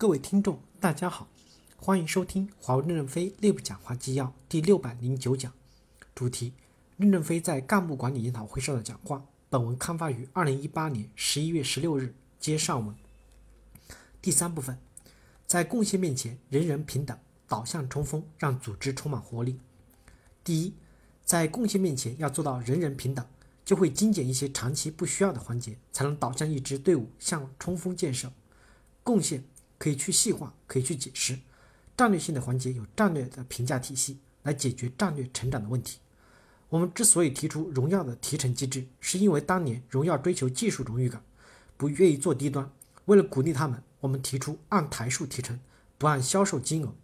各位听众，大家好，欢迎收听华为任正非内部讲话纪要第六百零九讲，主题：任正非在干部管理研讨会上的讲话。本文刊发于二零一八年十一月十六日，接上文。第三部分，在贡献面前，人人平等，导向冲锋，让组织充满活力。第一，在贡献面前要做到人人平等，就会精简一些长期不需要的环节，才能导向一支队伍向冲锋建设。贡献可以去细化，可以去解释。战略性的环节有战略的评价体系来解决战略成长的问题。我们之所以提出荣耀的提成机制，是因为当年荣耀追求技术荣誉感，不愿意做低端。为了鼓励他们，我们提出按台数提成，不按销售金额。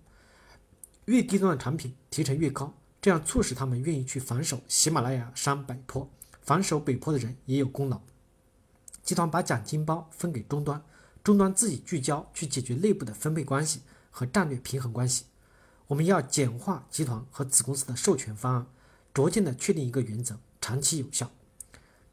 越低端的产品提成越高，这样促使他们愿意去防守喜马拉雅山北坡。防守北坡的人也有功劳。集团把奖金包分给终端。终端自己聚焦去解决内部的分配关系和战略平衡关系。我们要简化集团和子公司的授权方案，逐渐的确定一个原则，长期有效。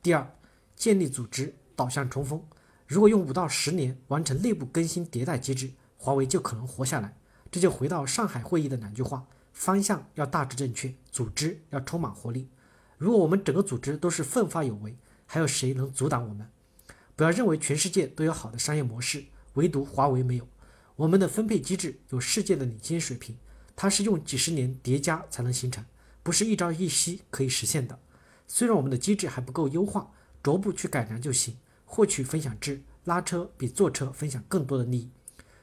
第二，建立组织导向冲锋。如果用五到十年完成内部更新迭代机制，华为就可能活下来。这就回到上海会议的两句话：方向要大致正确，组织要充满活力。如果我们整个组织都是奋发有为，还有谁能阻挡我们？不要认为全世界都有好的商业模式，唯独华为没有。我们的分配机制有世界的领先水平，它是用几十年叠加才能形成，不是一朝一夕可以实现的。虽然我们的机制还不够优化，逐步去改良就行。获取分享制，拉车比坐车分享更多的利益。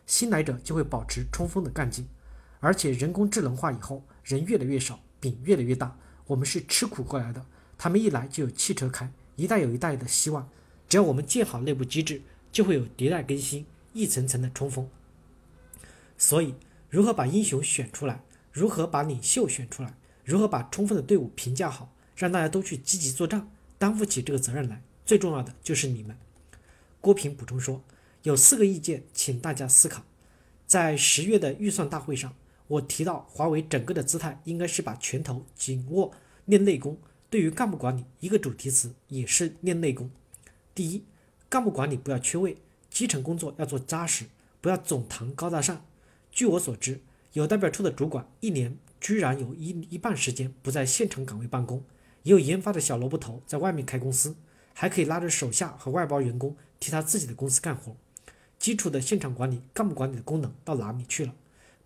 新来者就会保持冲锋的干劲，而且人工智能化以后，人越来越少，饼越来越大。我们是吃苦过来的，他们一来就有汽车开，一代有一代的希望。只要我们建好内部机制，就会有迭代更新，一层层的冲锋。所以，如何把英雄选出来，如何把领袖选出来，如何把充分的队伍评价好，让大家都去积极作战，担负起这个责任来，最重要的就是你们。郭平补充说，有四个意见，请大家思考。在十月的预算大会上，我提到华为整个的姿态应该是把拳头紧握，练内功。对于干部管理，一个主题词也是练内功。第一，干部管理不要缺位，基层工作要做扎实，不要总谈高大上。据我所知，有代表处的主管一年居然有一一半时间不在现场岗位办公，也有研发的小萝卜头在外面开公司，还可以拉着手下和外包员工替他自己的公司干活。基础的现场管理、干部管理的功能到哪里去了？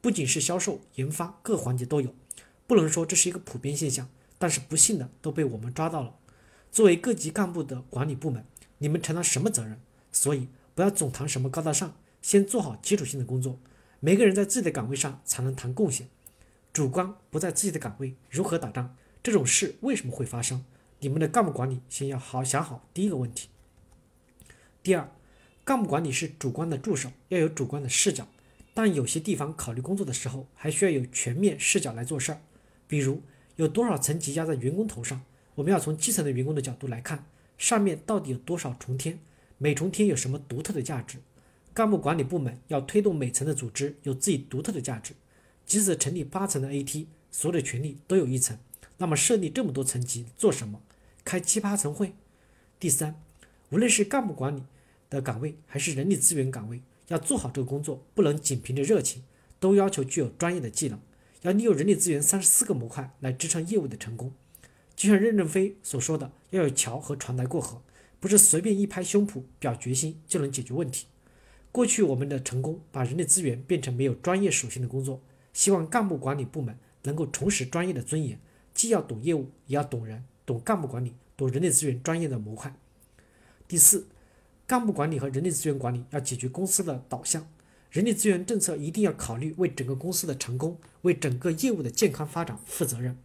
不仅是销售、研发各环节都有，不能说这是一个普遍现象，但是不幸的都被我们抓到了。作为各级干部的管理部门。你们承担什么责任？所以不要总谈什么高大上，先做好基础性的工作。每个人在自己的岗位上才能谈贡献。主观不在自己的岗位，如何打仗？这种事为什么会发生？你们的干部管理先要好想好第一个问题。第二，干部管理是主观的助手，要有主观的视角，但有些地方考虑工作的时候，还需要有全面视角来做事儿。比如有多少层级压在员工头上，我们要从基层的员工的角度来看。上面到底有多少重天？每重天有什么独特的价值？干部管理部门要推动每层的组织有自己独特的价值。即使成立八层的 AT，所有的权利都有一层，那么设立这么多层级做什么？开七八层会？第三，无论是干部管理的岗位还是人力资源岗位，要做好这个工作，不能仅凭着热情，都要求具有专业的技能，要利用人力资源三十四个模块来支撑业务的成功。就像任正非所说的，要有桥和船来过河，不是随便一拍胸脯表决心就能解决问题。过去我们的成功把人力资源变成没有专业属性的工作，希望干部管理部门能够重拾专业的尊严，既要懂业务，也要懂人，懂干部管理，懂人力资源专业的模块。第四，干部管理和人力资源管理要解决公司的导向，人力资源政策一定要考虑为整个公司的成功，为整个业务的健康发展负责任。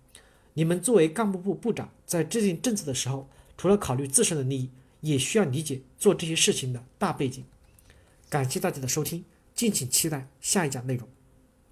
你们作为干部部部长，在制定政策的时候，除了考虑自身的利益，也需要理解做这些事情的大背景。感谢大家的收听，敬请期待下一讲内容。